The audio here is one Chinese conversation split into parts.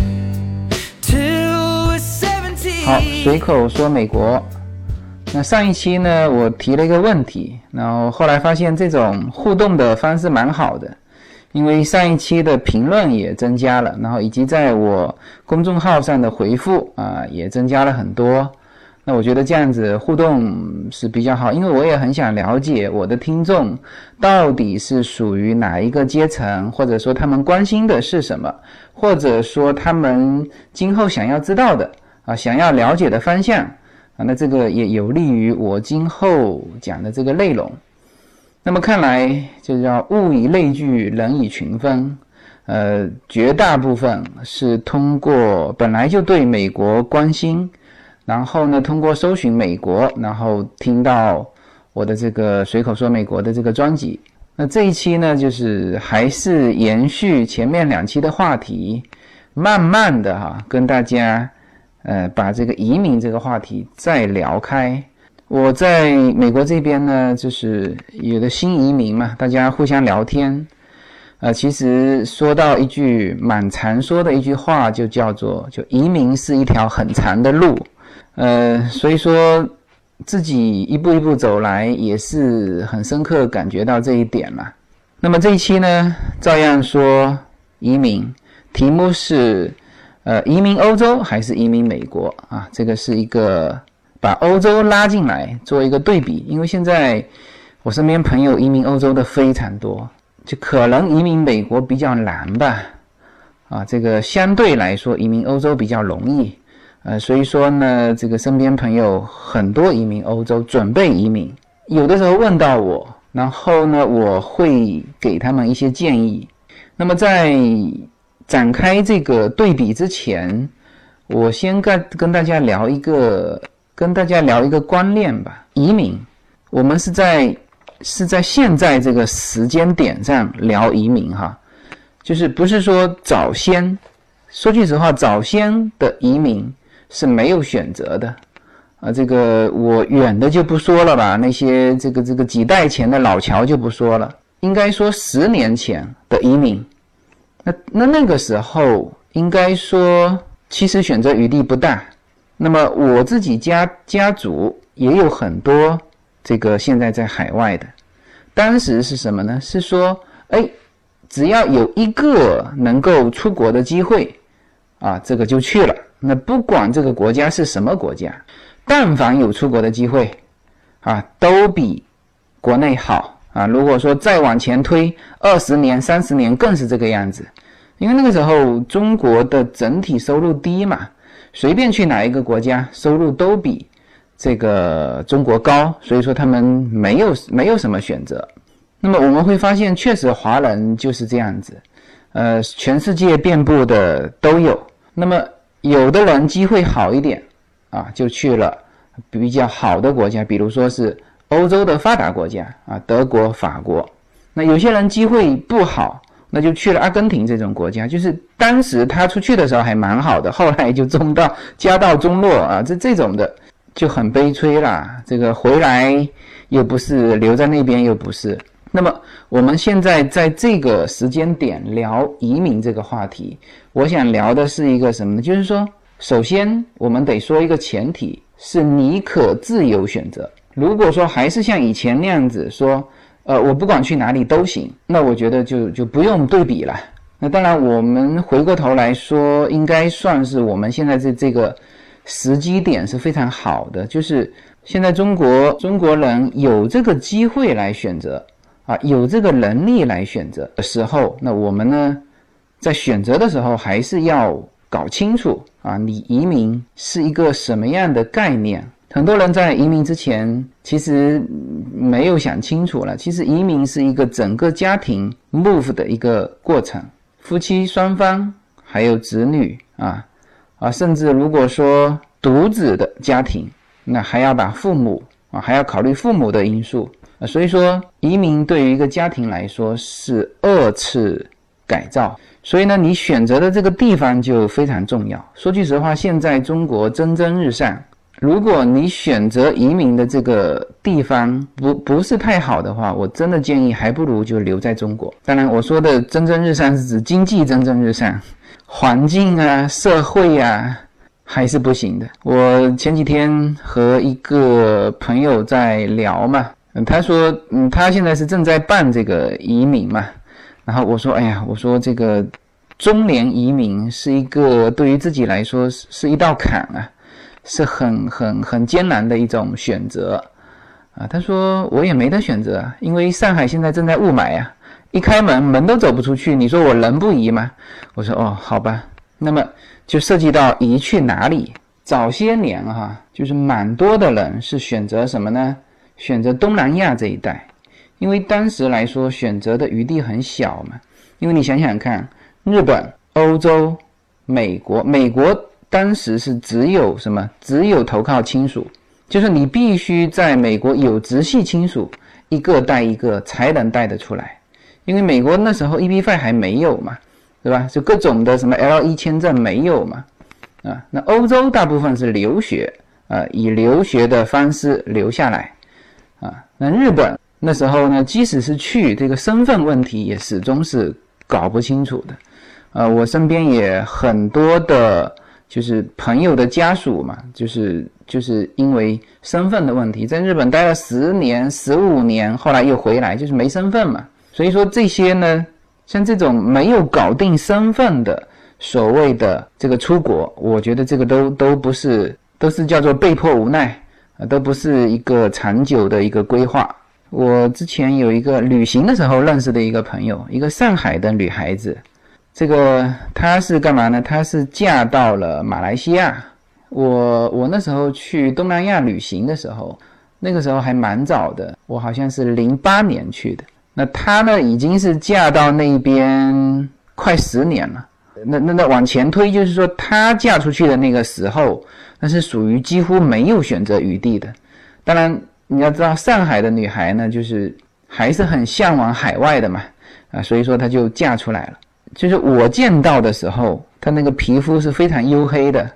70. 好，随口说美国。那上一期呢，我提了一个问题，然后后来发现这种互动的方式蛮好的，因为上一期的评论也增加了，然后以及在我公众号上的回复啊也增加了很多。那我觉得这样子互动是比较好，因为我也很想了解我的听众到底是属于哪一个阶层，或者说他们关心的是什么，或者说他们今后想要知道的啊，想要了解的方向啊，那这个也有利于我今后讲的这个内容。那么看来就叫物以类聚，人以群分，呃，绝大部分是通过本来就对美国关心。然后呢，通过搜寻美国，然后听到我的这个随口说美国的这个专辑。那这一期呢，就是还是延续前面两期的话题，慢慢的哈，跟大家呃把这个移民这个话题再聊开。我在美国这边呢，就是有的新移民嘛，大家互相聊天。呃，其实说到一句蛮常说的一句话，就叫做“就移民是一条很长的路”。呃，所以说自己一步一步走来，也是很深刻感觉到这一点了。那么这一期呢，照样说移民，题目是呃移民欧洲还是移民美国啊？这个是一个把欧洲拉进来做一个对比，因为现在我身边朋友移民欧洲的非常多，就可能移民美国比较难吧？啊，这个相对来说移民欧洲比较容易。呃，所以说呢，这个身边朋友很多移民欧洲，准备移民，有的时候问到我，然后呢，我会给他们一些建议。那么在展开这个对比之前，我先跟跟大家聊一个，跟大家聊一个观念吧。移民，我们是在是在现在这个时间点上聊移民哈，就是不是说早先，说句实话，早先的移民。是没有选择的，啊，这个我远的就不说了吧，那些这个这个几代前的老乔就不说了，应该说十年前的移民，那那那个时候应该说其实选择余地不大。那么我自己家家族也有很多这个现在在海外的，当时是什么呢？是说，哎，只要有一个能够出国的机会，啊，这个就去了。那不管这个国家是什么国家，但凡有出国的机会，啊，都比国内好啊。如果说再往前推二十年、三十年，更是这个样子。因为那个时候中国的整体收入低嘛，随便去哪一个国家，收入都比这个中国高，所以说他们没有没有什么选择。那么我们会发现，确实华人就是这样子，呃，全世界遍布的都有。那么。有的人机会好一点，啊，就去了比较好的国家，比如说是欧洲的发达国家啊，德国、法国。那有些人机会不好，那就去了阿根廷这种国家。就是当时他出去的时候还蛮好的，后来就中到家道中落啊，这这种的就很悲催啦。这个回来又不是，留在那边又不是。那么我们现在在这个时间点聊移民这个话题，我想聊的是一个什么呢？就是说，首先我们得说一个前提，是你可自由选择。如果说还是像以前那样子说，呃，我不管去哪里都行，那我觉得就就不用对比了。那当然，我们回过头来说，应该算是我们现在这这个时机点是非常好的，就是现在中国中国人有这个机会来选择。啊，有这个能力来选择的时候，那我们呢，在选择的时候还是要搞清楚啊，你移民是一个什么样的概念？很多人在移民之前其实没有想清楚了。其实移民是一个整个家庭 move 的一个过程，夫妻双方还有子女啊啊，甚至如果说独子的家庭，那还要把父母啊，还要考虑父母的因素啊，所以说移民对于一个家庭来说是二次改造，所以呢，你选择的这个地方就非常重要。说句实话，现在中国蒸蒸日上，如果你选择移民的这个地方不不是太好的话，我真的建议还不如就留在中国。当然，我说的蒸蒸日上是指经济蒸蒸日上，环境啊、社会啊。还是不行的。我前几天和一个朋友在聊嘛，他说，嗯，他现在是正在办这个移民嘛。然后我说，哎呀，我说这个中年移民是一个对于自己来说是是一道坎啊，是很很很艰难的一种选择啊。他说我也没得选择，因为上海现在正在雾霾啊，一开门门都走不出去。你说我能不移吗？我说哦，好吧，那么。就涉及到移去哪里。早些年哈，就是蛮多的人是选择什么呢？选择东南亚这一带，因为当时来说选择的余地很小嘛。因为你想想看，日本、欧洲、美国，美国当时是只有什么？只有投靠亲属，就是你必须在美国有直系亲属，一个带一个才能带得出来。因为美国那时候 EB-5 还没有嘛。对吧？就各种的什么 L 一签证没有嘛？啊，那欧洲大部分是留学啊，以留学的方式留下来啊。那日本那时候呢，即使是去，这个身份问题也始终是搞不清楚的。呃，我身边也很多的，就是朋友的家属嘛，就是就是因为身份的问题，在日本待了十年、十五年，后来又回来，就是没身份嘛。所以说这些呢。像这种没有搞定身份的所谓的这个出国，我觉得这个都都不是，都是叫做被迫无奈啊，都不是一个长久的一个规划。我之前有一个旅行的时候认识的一个朋友，一个上海的女孩子，这个她是干嘛呢？她是嫁到了马来西亚。我我那时候去东南亚旅行的时候，那个时候还蛮早的，我好像是零八年去的。那她呢，已经是嫁到那边快十年了。那那那往前推，就是说她嫁出去的那个时候，那是属于几乎没有选择余地的。当然，你要知道，上海的女孩呢，就是还是很向往海外的嘛，啊，所以说她就嫁出来了。就是我见到的时候，他那个皮肤是非常黝黑的。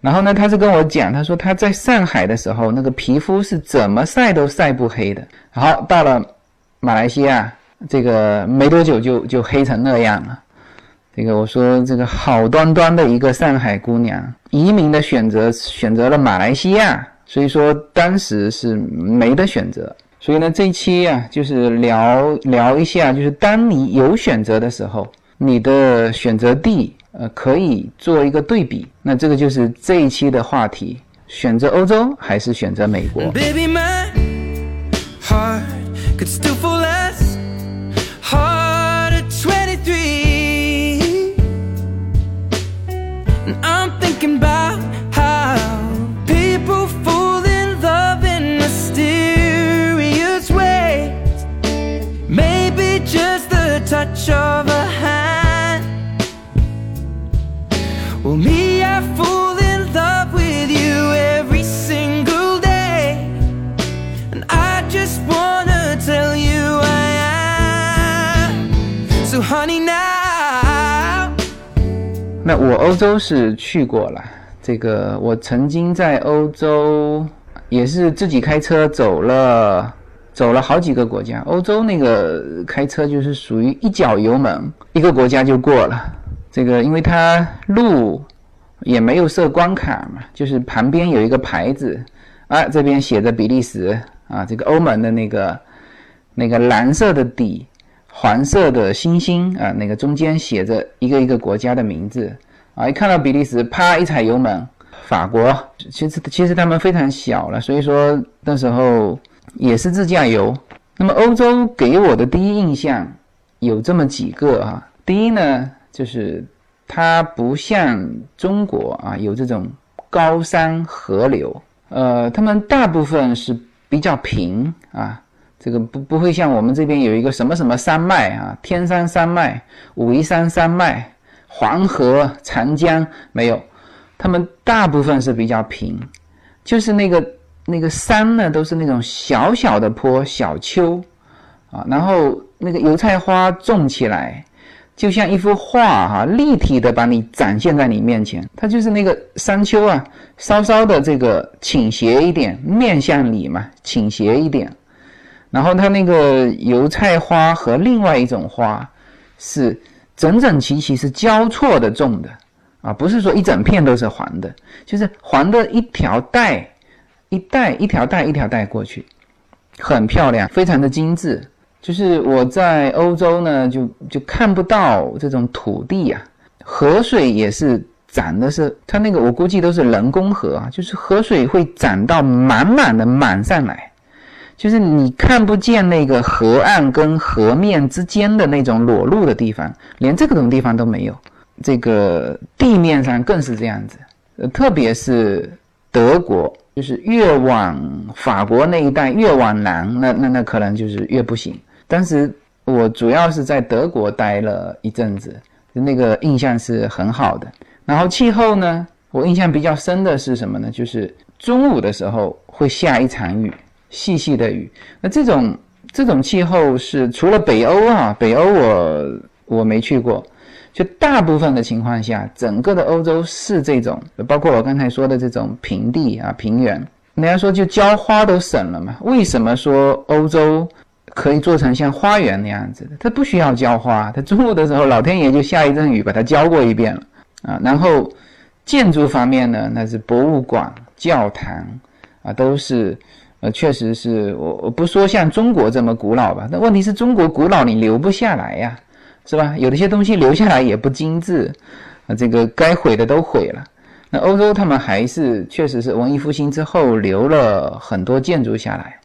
然后呢，他是跟我讲，他说他在上海的时候，那个皮肤是怎么晒都晒不黑的。好，到了。马来西亚这个没多久就就黑成那样了，这个我说这个好端端的一个上海姑娘，移民的选择选择了马来西亚，所以说当时是没得选择。所以呢，这一期啊，就是聊聊一下，就是当你有选择的时候，你的选择 D，呃可以做一个对比。那这个就是这一期的话题：选择欧洲还是选择美国？Baby, my heart？could still fall less 那我欧洲是去过了，这个我曾经在欧洲也是自己开车走了，走了好几个国家。欧洲那个开车就是属于一脚油门，一个国家就过了。这个因为它路也没有设关卡嘛，就是旁边有一个牌子，啊，这边写着比利时啊，这个欧盟的那个。那个蓝色的底，黄色的星星啊，那个中间写着一个一个国家的名字啊，一看到比利时，啪一踩油门，法国，其实其实他们非常小了，所以说那时候也是自驾游。那么欧洲给我的第一印象有这么几个啊，第一呢，就是它不像中国啊有这种高山河流，呃，他们大部分是比较平啊。这个不不会像我们这边有一个什么什么山脉啊，天山山脉、武夷山山脉、黄河、长江没有，他们大部分是比较平，就是那个那个山呢，都是那种小小的坡、小丘啊，然后那个油菜花种起来。就像一幅画哈，立体的把你展现在你面前。它就是那个山丘啊，稍稍的这个倾斜一点，面向你嘛，倾斜一点。然后它那个油菜花和另外一种花是整整齐齐是交错的种的啊，不是说一整片都是黄的，就是黄的一条带一带一条带一条带过去，很漂亮，非常的精致。就是我在欧洲呢，就就看不到这种土地呀，河水也是涨的是，它那个我估计都是人工河啊，就是河水会涨到满满的满上来，就是你看不见那个河岸跟河面之间的那种裸露的地方，连这种地方都没有，这个地面上更是这样子，呃，特别是德国，就是越往法国那一带越往南，那那那可能就是越不行。当时我主要是在德国待了一阵子，那个印象是很好的。然后气候呢，我印象比较深的是什么呢？就是中午的时候会下一场雨，细细的雨。那这种这种气候是除了北欧啊，北欧我我没去过，就大部分的情况下，整个的欧洲是这种，包括我刚才说的这种平地啊、平原。人家说就浇花都省了嘛？为什么说欧洲？可以做成像花园那样子，它不需要浇花，它中午的时候老天爷就下一阵雨把它浇过一遍了啊。然后建筑方面呢，那是博物馆、教堂啊，都是呃，确实是我我不说像中国这么古老吧，但问题是中国古老你留不下来呀，是吧？有的些东西留下来也不精致啊，这个该毁的都毁了。那欧洲他们还是确实是文艺复兴之后留了很多建筑下来。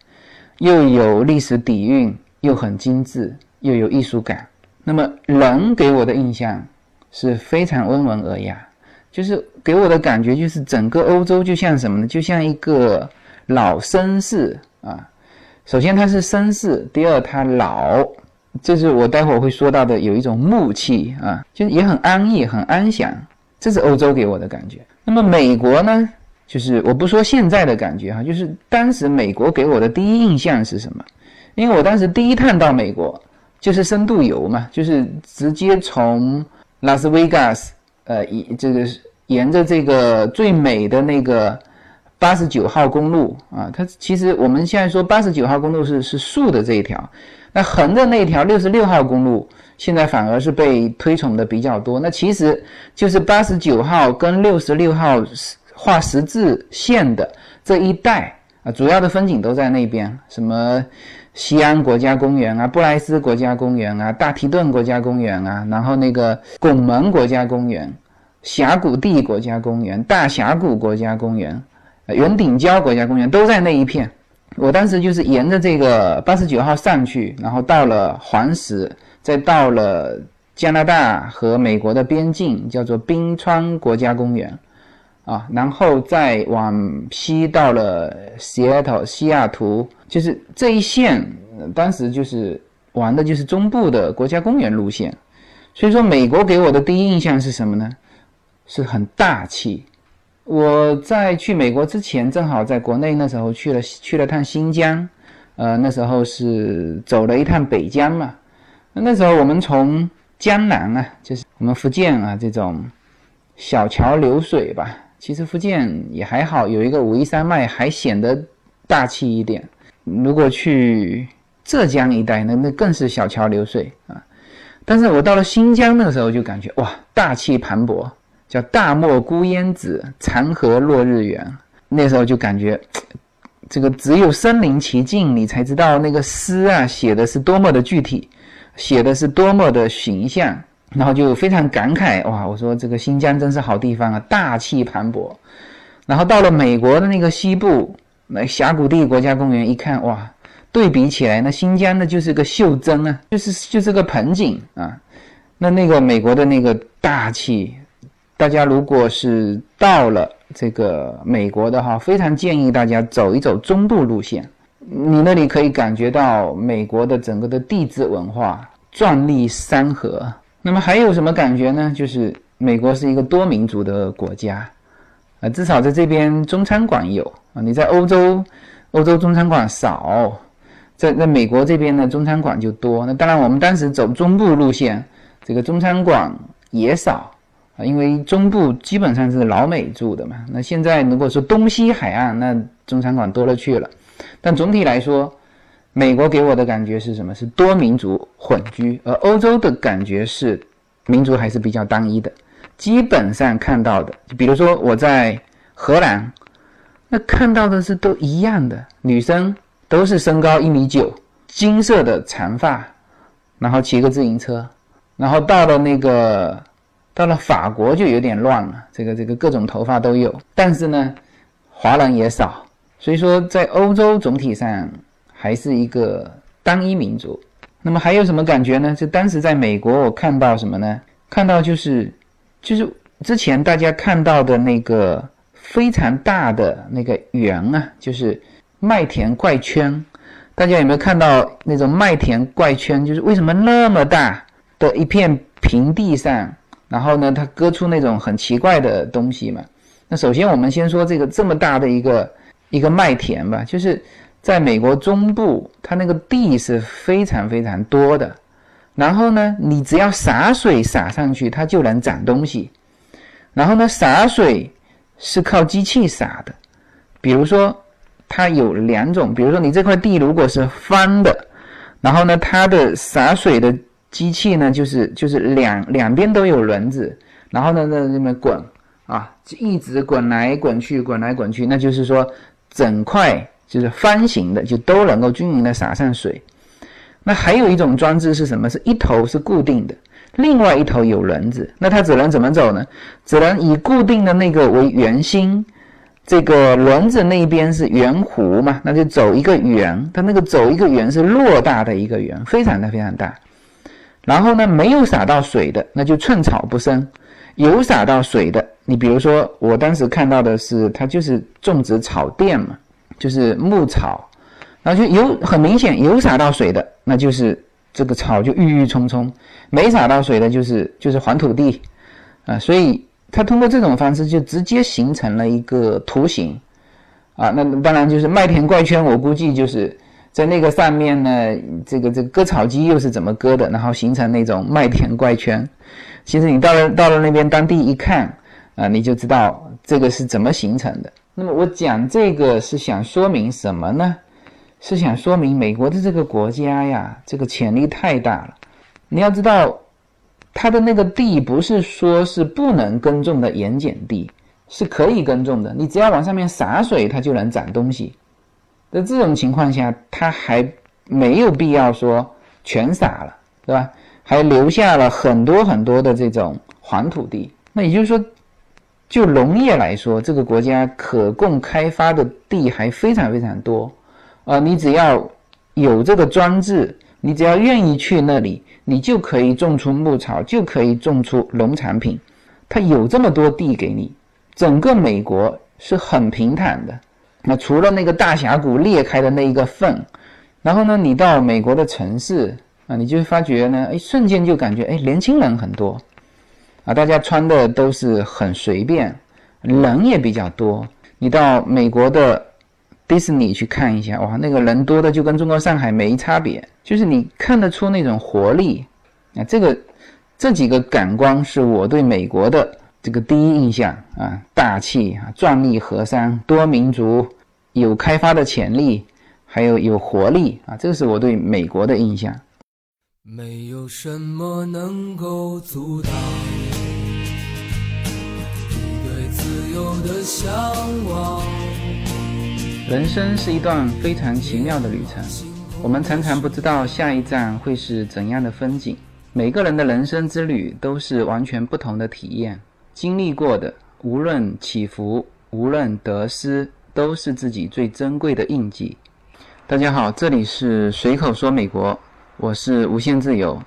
又有历史底蕴，又很精致，又有艺术感。那么人给我的印象是非常温文尔雅，就是给我的感觉就是整个欧洲就像什么呢？就像一个老绅士啊。首先他是绅士，第二他老，这是我待会儿会说到的，有一种木气啊，就是也很安逸、很安详。这是欧洲给我的感觉。那么美国呢？就是我不说现在的感觉哈，就是当时美国给我的第一印象是什么？因为我当时第一趟到美国就是深度游嘛，就是直接从拉斯维加斯，呃，以这个沿着这个最美的那个八十九号公路啊，它其实我们现在说八十九号公路是是竖的这一条，那横的那一条六十六号公路现在反而是被推崇的比较多，那其实就是八十九号跟六十六号画十字线的这一带啊，主要的风景都在那边，什么西安国家公园啊、布莱斯国家公园啊、大提顿国家公园啊，然后那个拱门国家公园、峡谷地国家公园、大峡谷国家公园、圆顶礁国家公园都在那一片。我当时就是沿着这个八十九号上去，然后到了黄石，再到了加拿大和美国的边境，叫做冰川国家公园。啊，然后再往西到了西雅图，西雅图就是这一线，当时就是玩的就是中部的国家公园路线，所以说美国给我的第一印象是什么呢？是很大气。我在去美国之前，正好在国内那时候去了去了趟新疆，呃，那时候是走了一趟北疆嘛。那时候我们从江南啊，就是我们福建啊这种小桥流水吧。其实福建也还好，有一个武夷山脉，还显得大气一点。如果去浙江一带，那那更是小桥流水啊。但是我到了新疆那个时候，就感觉哇，大气磅礴，叫大漠孤烟直，长河落日圆。那时候就感觉，这个只有身临其境，你才知道那个诗啊写的是多么的具体，写的是多么的形象。然后就非常感慨哇！我说这个新疆真是好地方啊，大气磅礴。然后到了美国的那个西部，那峡谷地国家公园一看哇，对比起来，那新疆的就是个袖珍啊，就是就是个盆景啊。那那个美国的那个大气，大家如果是到了这个美国的话，非常建议大家走一走中部路线，你那里可以感觉到美国的整个的地质文化，壮丽山河。那么还有什么感觉呢？就是美国是一个多民族的国家，啊，至少在这边中餐馆有啊。你在欧洲，欧洲中餐馆少，在在美国这边呢，中餐馆就多。那当然，我们当时走中部路线，这个中餐馆也少啊，因为中部基本上是老美住的嘛。那现在如果说东西海岸，那中餐馆多了去了。但总体来说，美国给我的感觉是什么？是多民族混居，而欧洲的感觉是民族还是比较单一的。基本上看到的，比如说我在荷兰，那看到的是都一样的，女生都是身高一米九，金色的长发，然后骑个自行车。然后到了那个到了法国就有点乱了，这个这个各种头发都有，但是呢，华人也少，所以说在欧洲总体上。还是一个单一民族，那么还有什么感觉呢？就当时在美国，我看到什么呢？看到就是，就是之前大家看到的那个非常大的那个圆啊，就是麦田怪圈。大家有没有看到那种麦田怪圈？就是为什么那么大的一片平地上，然后呢，它割出那种很奇怪的东西嘛？那首先我们先说这个这么大的一个一个麦田吧，就是。在美国中部，它那个地是非常非常多的，然后呢，你只要洒水洒上去，它就能长东西。然后呢，洒水是靠机器洒的，比如说它有两种，比如说你这块地如果是方的，然后呢，它的洒水的机器呢，就是就是两两边都有轮子，然后呢在那边滚啊，一直滚来滚去，滚来滚去，那就是说整块。就是方形的，就都能够均匀的洒上水。那还有一种装置是什么？是一头是固定的，另外一头有轮子。那它只能怎么走呢？只能以固定的那个为圆心，这个轮子那边是圆弧嘛，那就走一个圆。它那个走一个圆是偌大的一个圆，非常的非常大。然后呢，没有洒到水的，那就寸草不生；有洒到水的，你比如说我当时看到的是，它就是种植草甸嘛。就是牧草，然后就有很明显有洒到水的，那就是这个草就郁郁葱葱；没洒到水的，就是就是黄土地啊。所以它通过这种方式就直接形成了一个图形啊。那当然就是麦田怪圈，我估计就是在那个上面呢，这个这个割草机又是怎么割的，然后形成那种麦田怪圈。其实你到了到了那边当地一看啊，你就知道这个是怎么形成的。那么我讲这个是想说明什么呢？是想说明美国的这个国家呀，这个潜力太大了。你要知道，它的那个地不是说是不能耕种的盐碱地，是可以耕种的。你只要往上面洒水，它就能长东西。在这种情况下，它还没有必要说全撒了，对吧？还留下了很多很多的这种黄土地。那也就是说。就农业来说，这个国家可供开发的地还非常非常多，啊，你只要有这个装置，你只要愿意去那里，你就可以种出牧草，就可以种出农产品。它有这么多地给你，整个美国是很平坦的。那除了那个大峡谷裂开的那一个缝，然后呢，你到美国的城市啊，你就会发觉呢，哎，瞬间就感觉哎，年轻人很多。啊，大家穿的都是很随便，人也比较多。你到美国的迪士尼去看一下，哇，那个人多的就跟中国上海没差别，就是你看得出那种活力。啊，这个这几个感官是我对美国的这个第一印象啊，大气啊，壮丽河山，多民族，有开发的潜力，还有有活力啊，这是我对美国的印象。没有什么能够阻挡对自由的向往。人生是一段非常奇妙的旅程，我们常常不知道下一站会是怎样的风景。每个人的人生之旅都是完全不同的体验，经历过的无论起伏，无论得失，都是自己最珍贵的印记。大家好，这里是随口说美国，我是无限自由。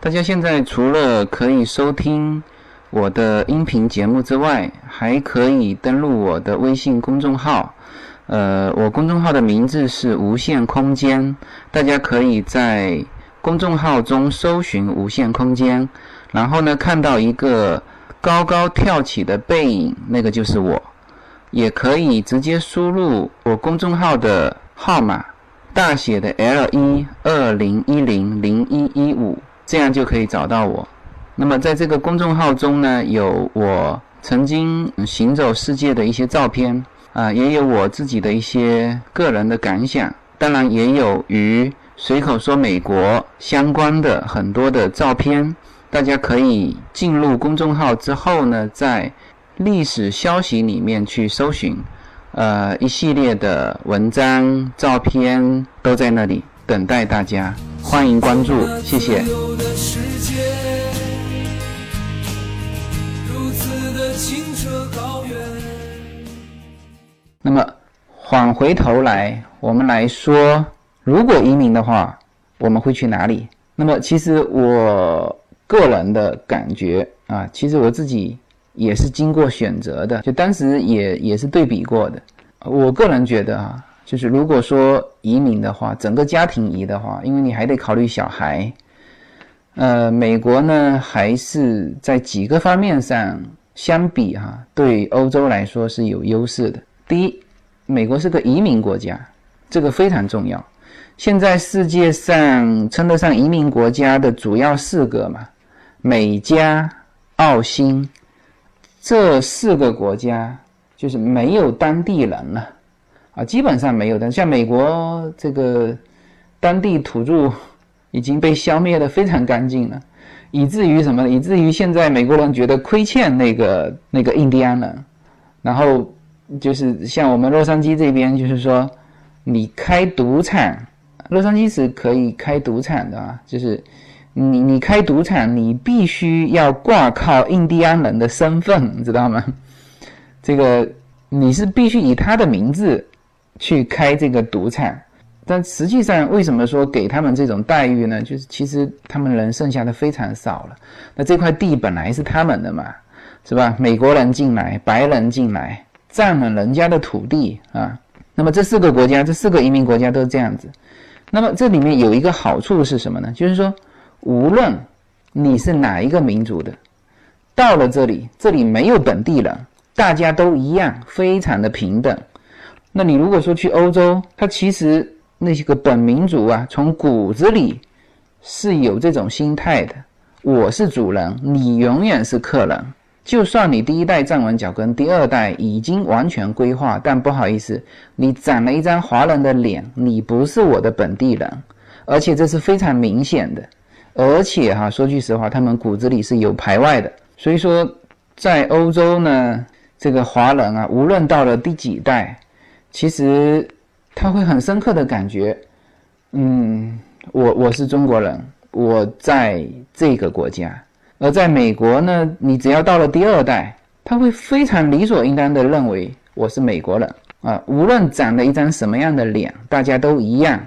大家现在除了可以收听。我的音频节目之外，还可以登录我的微信公众号。呃，我公众号的名字是无限空间，大家可以在公众号中搜寻“无限空间”，然后呢，看到一个高高跳起的背影，那个就是我。也可以直接输入我公众号的号码，大写的 L 一二零一零零一一五，这样就可以找到我。那么在这个公众号中呢，有我曾经行走世界的一些照片啊，也有我自己的一些个人的感想，当然也有与随口说美国相关的很多的照片。大家可以进入公众号之后呢，在历史消息里面去搜寻，呃，一系列的文章、照片都在那里等待大家，欢迎关注，谢谢。那么，缓回头来，我们来说，如果移民的话，我们会去哪里？那么，其实我个人的感觉啊，其实我自己。也是经过选择的，就当时也也是对比过的。我个人觉得啊，就是如果说移民的话，整个家庭移的话，因为你还得考虑小孩。呃，美国呢还是在几个方面上相比哈，对欧洲来说是有优势的。第一，美国是个移民国家，这个非常重要。现在世界上称得上移民国家的主要四个嘛，美加、澳新。这四个国家就是没有当地人了，啊，基本上没有的。像美国这个当地土著已经被消灭的非常干净了，以至于什么？以至于现在美国人觉得亏欠那个那个印第安人。然后就是像我们洛杉矶这边，就是说你开赌场，洛杉矶是可以开赌场的啊，就是。你你开赌场，你必须要挂靠印第安人的身份，你知道吗？这个你是必须以他的名字去开这个赌场，但实际上为什么说给他们这种待遇呢？就是其实他们人剩下的非常少了，那这块地本来是他们的嘛，是吧？美国人进来，白人进来，占了人家的土地啊。那么这四个国家，这四个移民国家都是这样子。那么这里面有一个好处是什么呢？就是说。无论你是哪一个民族的，到了这里，这里没有本地人，大家都一样，非常的平等。那你如果说去欧洲，他其实那些个本民族啊，从骨子里是有这种心态的。我是主人，你永远是客人。就算你第一代站稳脚跟，第二代已经完全规划，但不好意思，你长了一张华人的脸，你不是我的本地人，而且这是非常明显的。而且哈，说句实话，他们骨子里是有排外的。所以说，在欧洲呢，这个华人啊，无论到了第几代，其实他会很深刻的感觉，嗯，我我是中国人，我在这个国家。而在美国呢，你只要到了第二代，他会非常理所应当的认为我是美国人啊，无论长了一张什么样的脸，大家都一样。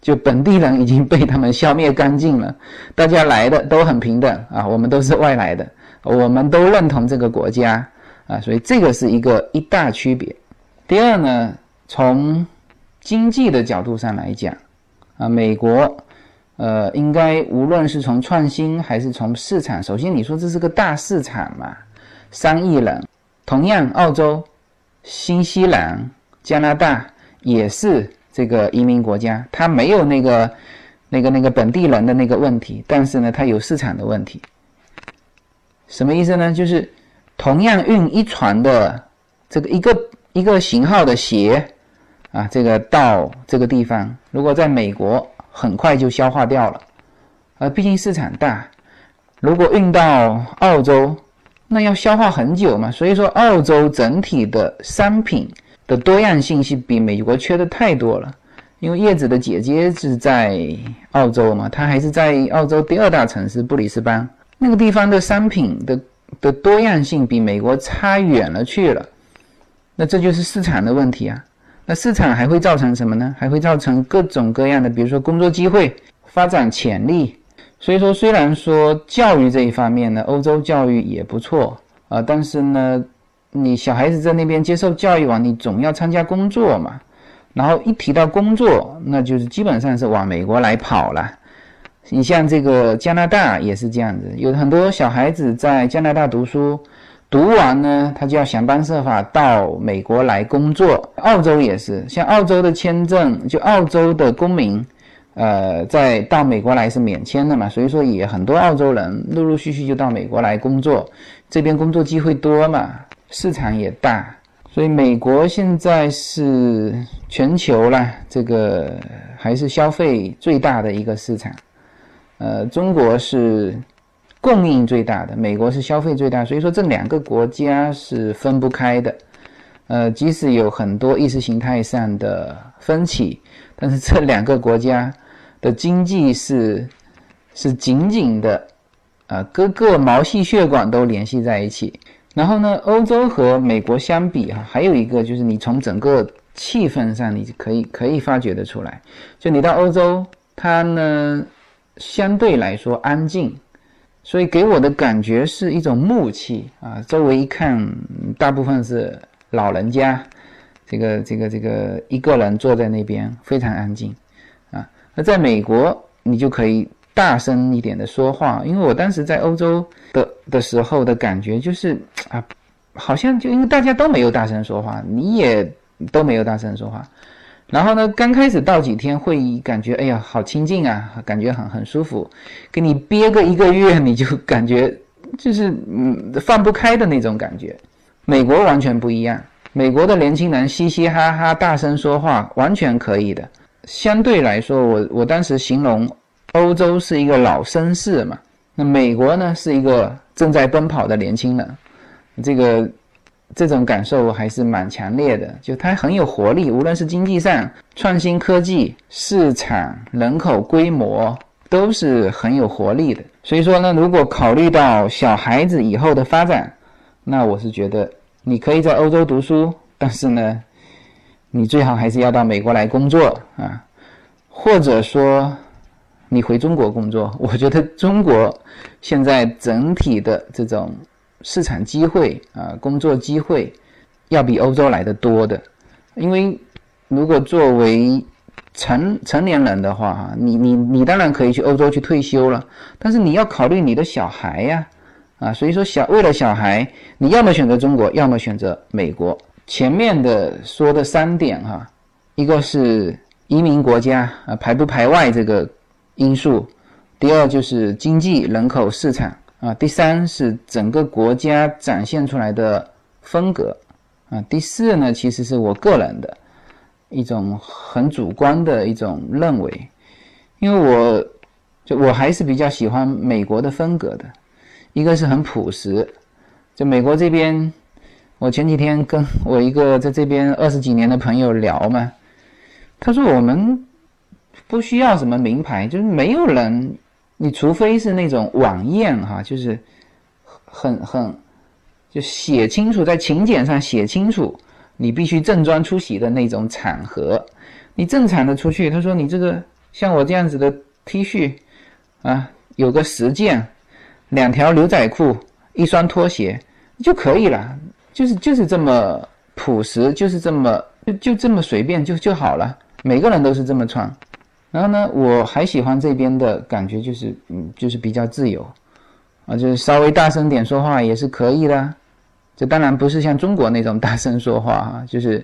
就本地人已经被他们消灭干净了，大家来的都很平等啊，我们都是外来的，我们都认同这个国家啊，所以这个是一个一大区别。第二呢，从经济的角度上来讲啊，美国呃，应该无论是从创新还是从市场，首先你说这是个大市场嘛，三亿人，同样澳洲、新西兰、加拿大也是。这个移民国家，它没有那个、那个、那个本地人的那个问题，但是呢，它有市场的问题。什么意思呢？就是同样运一船的这个一个一个型号的鞋啊，这个到这个地方，如果在美国很快就消化掉了，呃，毕竟市场大。如果运到澳洲，那要消化很久嘛。所以说，澳洲整体的商品。的多样性是比美国缺的太多了，因为叶子的姐姐是在澳洲嘛，她还是在澳洲第二大城市布里斯班那个地方的商品的的多样性比美国差远了去了，那这就是市场的问题啊。那市场还会造成什么呢？还会造成各种各样的，比如说工作机会、发展潜力。所以说，虽然说教育这一方面呢，欧洲教育也不错啊，但是呢。你小孩子在那边接受教育完，你总要参加工作嘛。然后一提到工作，那就是基本上是往美国来跑了。你像这个加拿大也是这样子，有很多小孩子在加拿大读书，读完呢，他就要想方设法到美国来工作。澳洲也是，像澳洲的签证，就澳洲的公民，呃，在到美国来是免签的嘛，所以说也很多澳洲人陆陆续续就到美国来工作，这边工作机会多嘛，市场也大，所以美国现在是全球啦，这个还是消费最大的一个市场，呃，中国是。供应最大的，美国是消费最大，所以说这两个国家是分不开的。呃，即使有很多意识形态上的分歧，但是这两个国家的经济是是紧紧的，啊，各个毛细血管都联系在一起。然后呢，欧洲和美国相比哈，还有一个就是你从整个气氛上，你可以可以发掘得出来，就你到欧洲，它呢相对来说安静。所以给我的感觉是一种木气啊，周围一看，大部分是老人家，这个这个这个一个人坐在那边，非常安静啊。那在美国，你就可以大声一点的说话，因为我当时在欧洲的的时候的感觉就是啊，好像就因为大家都没有大声说话，你也都没有大声说话。然后呢，刚开始到几天会，感觉哎呀好亲近啊，感觉很很舒服。给你憋个一个月，你就感觉就是嗯放不开的那种感觉。美国完全不一样，美国的年轻人嘻嘻哈哈、大声说话，完全可以的。相对来说，我我当时形容欧洲是一个老绅士嘛，那美国呢是一个正在奔跑的年轻人，这个。这种感受还是蛮强烈的，就它很有活力，无论是经济上、创新科技、市场、人口规模，都是很有活力的。所以说呢，如果考虑到小孩子以后的发展，那我是觉得你可以在欧洲读书，但是呢，你最好还是要到美国来工作啊，或者说你回中国工作。我觉得中国现在整体的这种。市场机会啊，工作机会要比欧洲来的多的，因为如果作为成成年人的话，哈，你你你当然可以去欧洲去退休了，但是你要考虑你的小孩呀，啊，所以说小为了小孩，你要么选择中国，要么选择美国。前面的说的三点哈，一个是移民国家啊排不排外这个因素，第二就是经济、人口、市场。啊，第三是整个国家展现出来的风格，啊，第四呢，其实是我个人的一种很主观的一种认为，因为我就我还是比较喜欢美国的风格的，一个是很朴实，就美国这边，我前几天跟我一个在这边二十几年的朋友聊嘛，他说我们不需要什么名牌，就是没有人。你除非是那种晚宴哈，就是很很就写清楚在请柬上写清楚，你必须正装出席的那种场合，你正常的出去，他说你这个像我这样子的 T 恤啊，有个十件，两条牛仔裤，一双拖鞋就可以了，就是就是这么朴实，就是这么就就这么随便就就好了，每个人都是这么穿。然后呢，我还喜欢这边的感觉，就是嗯，就是比较自由，啊，就是稍微大声点说话也是可以的。这当然不是像中国那种大声说话哈，就是，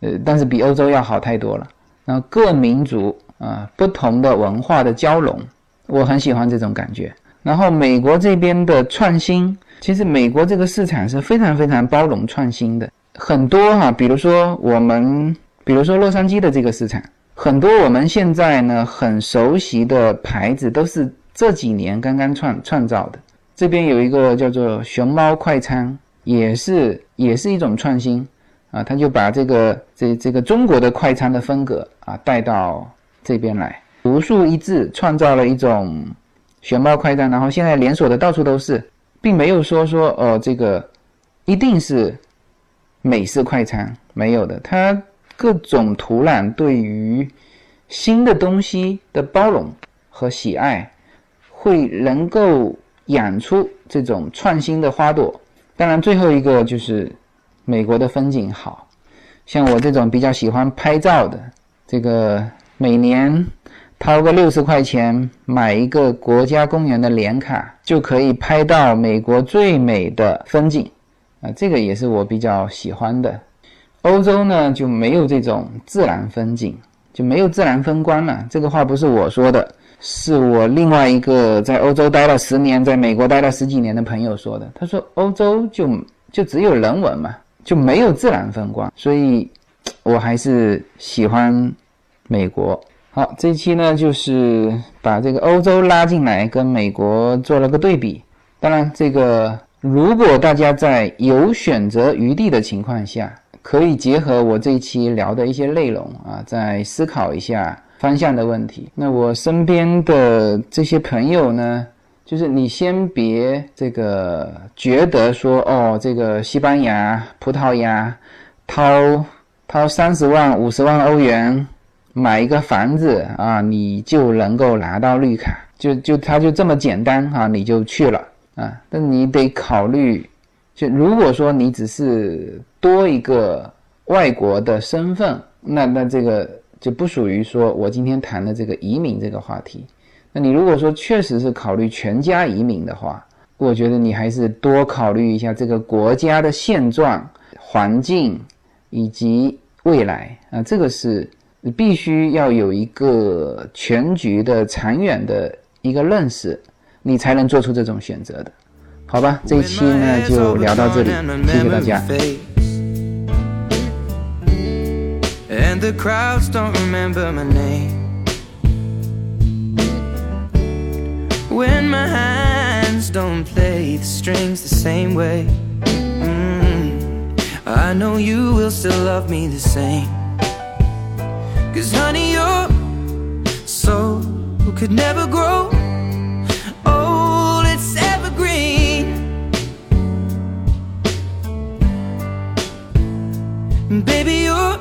呃，但是比欧洲要好太多了。然后各民族啊，不同的文化的交融，我很喜欢这种感觉。然后美国这边的创新，其实美国这个市场是非常非常包容创新的，很多哈，比如说我们，比如说洛杉矶的这个市场。很多我们现在呢很熟悉的牌子都是这几年刚刚创创造的。这边有一个叫做熊猫快餐，也是也是一种创新啊，他就把这个这这个中国的快餐的风格啊带到这边来，独树一帜，创造了一种熊猫快餐，然后现在连锁的到处都是，并没有说说哦这个一定是美式快餐，没有的，它。各种土壤对于新的东西的包容和喜爱，会能够养出这种创新的花朵。当然，最后一个就是美国的风景好，像我这种比较喜欢拍照的，这个每年掏个六十块钱买一个国家公园的年卡，就可以拍到美国最美的风景。啊，这个也是我比较喜欢的。欧洲呢就没有这种自然风景，就没有自然风光了。这个话不是我说的，是我另外一个在欧洲待了十年，在美国待了十几年的朋友说的。他说欧洲就就只有人文嘛，就没有自然风光，所以我还是喜欢美国。好，这期呢就是把这个欧洲拉进来，跟美国做了个对比。当然，这个如果大家在有选择余地的情况下，可以结合我这一期聊的一些内容啊，再思考一下方向的问题。那我身边的这些朋友呢，就是你先别这个觉得说哦，这个西班牙、葡萄牙掏掏三十万、五十万欧元买一个房子啊，你就能够拿到绿卡，就就它就这么简单啊，你就去了。啊，但你得考虑，就如果说你只是多一个外国的身份，那那这个就不属于说我今天谈的这个移民这个话题。那你如果说确实是考虑全家移民的话，我觉得你还是多考虑一下这个国家的现状、环境以及未来啊，这个是你必须要有一个全局的长远的一个认识。你才能做出这种选择的，好吧？这一期呢就聊到这里，谢谢大家。The crowds don't remember my name. When my hands don't play the strings the same way, mm, I know you will still love me the same. Cause honey, your soul could never grow. Old, it's evergreen. Baby, your